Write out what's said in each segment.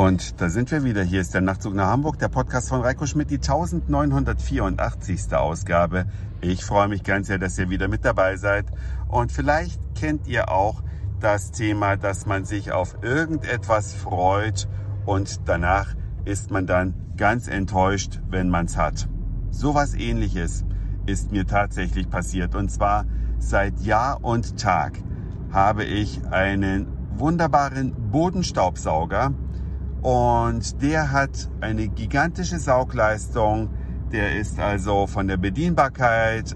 Und da sind wir wieder. Hier ist der Nachtzug nach Hamburg, der Podcast von Reiko Schmidt, die 1984. Ausgabe. Ich freue mich ganz sehr, dass ihr wieder mit dabei seid. Und vielleicht kennt ihr auch das Thema, dass man sich auf irgendetwas freut und danach ist man dann ganz enttäuscht, wenn man es hat. Sowas ähnliches ist mir tatsächlich passiert. Und zwar seit Jahr und Tag habe ich einen wunderbaren Bodenstaubsauger und der hat eine gigantische Saugleistung. Der ist also von der Bedienbarkeit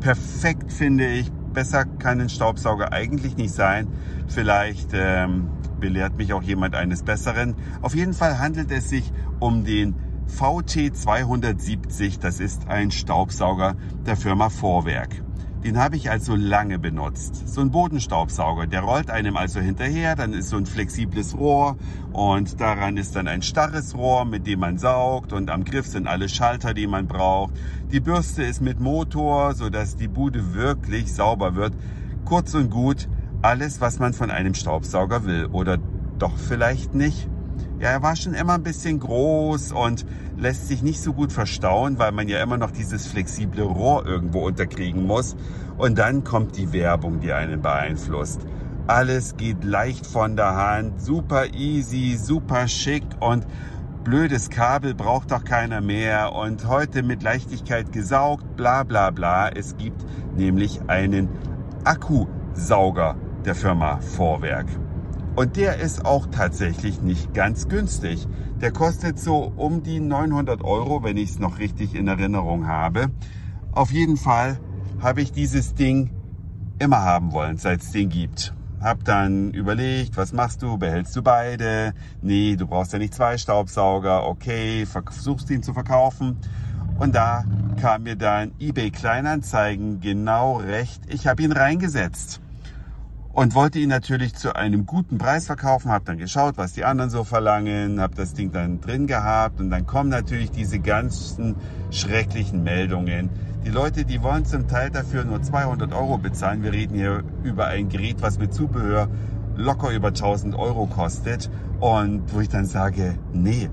perfekt, finde ich. Besser kann ein Staubsauger eigentlich nicht sein. Vielleicht ähm, belehrt mich auch jemand eines Besseren. Auf jeden Fall handelt es sich um den VT 270. Das ist ein Staubsauger der Firma Vorwerk. Den habe ich also lange benutzt. So ein Bodenstaubsauger, der rollt einem also hinterher, dann ist so ein flexibles Rohr und daran ist dann ein starres Rohr, mit dem man saugt und am Griff sind alle Schalter, die man braucht. Die Bürste ist mit Motor, sodass die Bude wirklich sauber wird. Kurz und gut, alles, was man von einem Staubsauger will. Oder doch vielleicht nicht? Ja, er war schon immer ein bisschen groß und lässt sich nicht so gut verstauen, weil man ja immer noch dieses flexible Rohr irgendwo unterkriegen muss. Und dann kommt die Werbung, die einen beeinflusst. Alles geht leicht von der Hand, super easy, super schick und blödes Kabel braucht doch keiner mehr und heute mit Leichtigkeit gesaugt, bla bla bla. Es gibt nämlich einen Akkusauger der Firma Vorwerk. Und der ist auch tatsächlich nicht ganz günstig. Der kostet so um die 900 Euro, wenn ich es noch richtig in Erinnerung habe. Auf jeden Fall habe ich dieses Ding immer haben wollen, seit es den gibt. Hab dann überlegt, was machst du? Behältst du beide? Nee, du brauchst ja nicht zwei Staubsauger. Okay, versuchst ihn zu verkaufen. Und da kam mir dann eBay Kleinanzeigen genau recht. Ich habe ihn reingesetzt und wollte ihn natürlich zu einem guten Preis verkaufen, habe dann geschaut, was die anderen so verlangen, habe das Ding dann drin gehabt und dann kommen natürlich diese ganzen schrecklichen Meldungen. Die Leute, die wollen zum Teil dafür nur 200 Euro bezahlen. Wir reden hier über ein Gerät, was mit Zubehör locker über 1000 Euro kostet und wo ich dann sage, nee,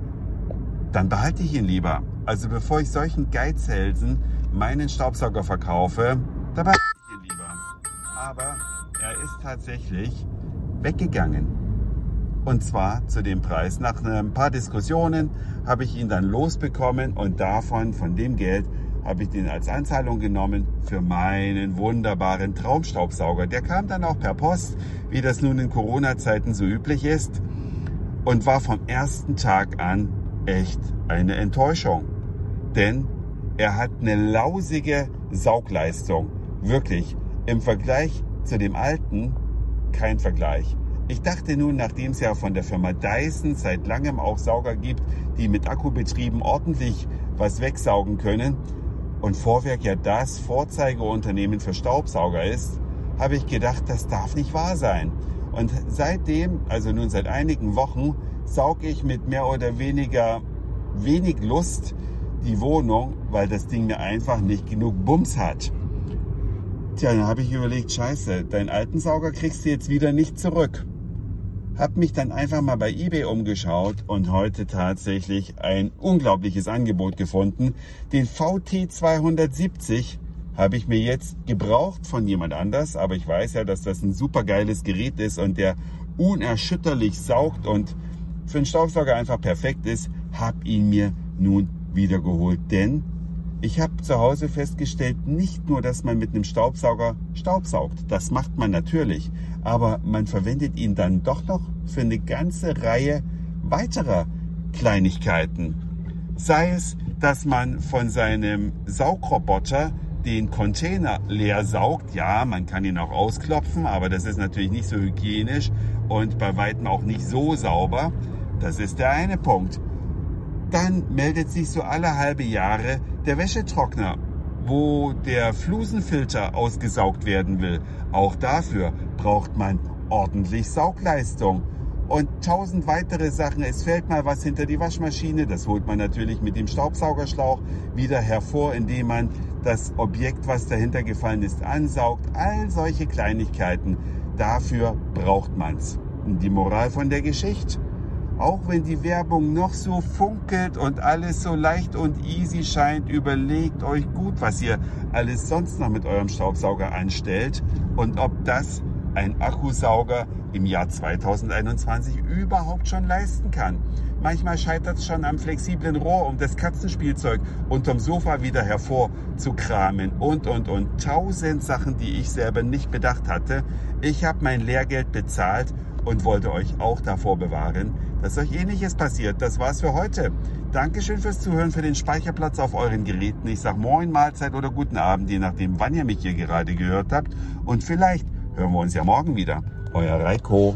dann behalte ich ihn lieber. Also bevor ich solchen Geizhälsen meinen Staubsauger verkaufe, da Aber er ist tatsächlich weggegangen. Und zwar zu dem Preis. Nach ein paar Diskussionen habe ich ihn dann losbekommen und davon, von dem Geld, habe ich den als Anzahlung genommen für meinen wunderbaren Traumstaubsauger. Der kam dann auch per Post, wie das nun in Corona-Zeiten so üblich ist und war vom ersten Tag an echt eine Enttäuschung. Denn er hat eine lausige Saugleistung. Wirklich. Im Vergleich zu dem alten kein Vergleich. Ich dachte nun, nachdem es ja von der Firma Dyson seit langem auch Sauger gibt, die mit Akkubetrieben ordentlich was wegsaugen können und Vorwerk ja das Vorzeigeunternehmen für Staubsauger ist, habe ich gedacht, das darf nicht wahr sein. Und seitdem, also nun seit einigen Wochen, sauge ich mit mehr oder weniger wenig Lust die Wohnung, weil das Ding mir einfach nicht genug Bums hat. Tja, dann habe ich überlegt, scheiße, deinen alten Sauger kriegst du jetzt wieder nicht zurück. Hab mich dann einfach mal bei eBay umgeschaut und heute tatsächlich ein unglaubliches Angebot gefunden. Den VT 270 habe ich mir jetzt gebraucht von jemand anders, aber ich weiß ja, dass das ein super geiles Gerät ist und der unerschütterlich saugt und für einen Staubsauger einfach perfekt ist, hab ihn mir nun wiedergeholt, denn ich habe zu Hause festgestellt, nicht nur, dass man mit einem Staubsauger Staubsaugt, das macht man natürlich, aber man verwendet ihn dann doch noch für eine ganze Reihe weiterer Kleinigkeiten. Sei es, dass man von seinem Saugroboter den Container leer saugt. Ja, man kann ihn auch ausklopfen, aber das ist natürlich nicht so hygienisch und bei weitem auch nicht so sauber. Das ist der eine Punkt. Dann meldet sich so alle halbe Jahre der Wäschetrockner, wo der Flusenfilter ausgesaugt werden will. Auch dafür braucht man ordentlich Saugleistung. Und tausend weitere Sachen. Es fällt mal was hinter die Waschmaschine. Das holt man natürlich mit dem Staubsaugerschlauch wieder hervor, indem man das Objekt, was dahinter gefallen ist, ansaugt. All solche Kleinigkeiten. Dafür braucht man's. Die Moral von der Geschichte? Auch wenn die Werbung noch so funkelt und alles so leicht und easy scheint, überlegt euch gut, was ihr alles sonst noch mit eurem Staubsauger anstellt und ob das ein Akkusauger im Jahr 2021 überhaupt schon leisten kann. Manchmal scheitert es schon am flexiblen Rohr, um das Katzenspielzeug unterm Sofa wieder hervorzukramen und, und, und. Tausend Sachen, die ich selber nicht bedacht hatte. Ich habe mein Lehrgeld bezahlt und wollte euch auch davor bewahren, dass euch ähnliches passiert. Das war's für heute. Dankeschön fürs Zuhören, für den Speicherplatz auf euren Geräten. Ich sag Moin, Mahlzeit oder guten Abend, je nachdem, wann ihr mich hier gerade gehört habt. Und vielleicht hören wir uns ja morgen wieder. Euer Reiko.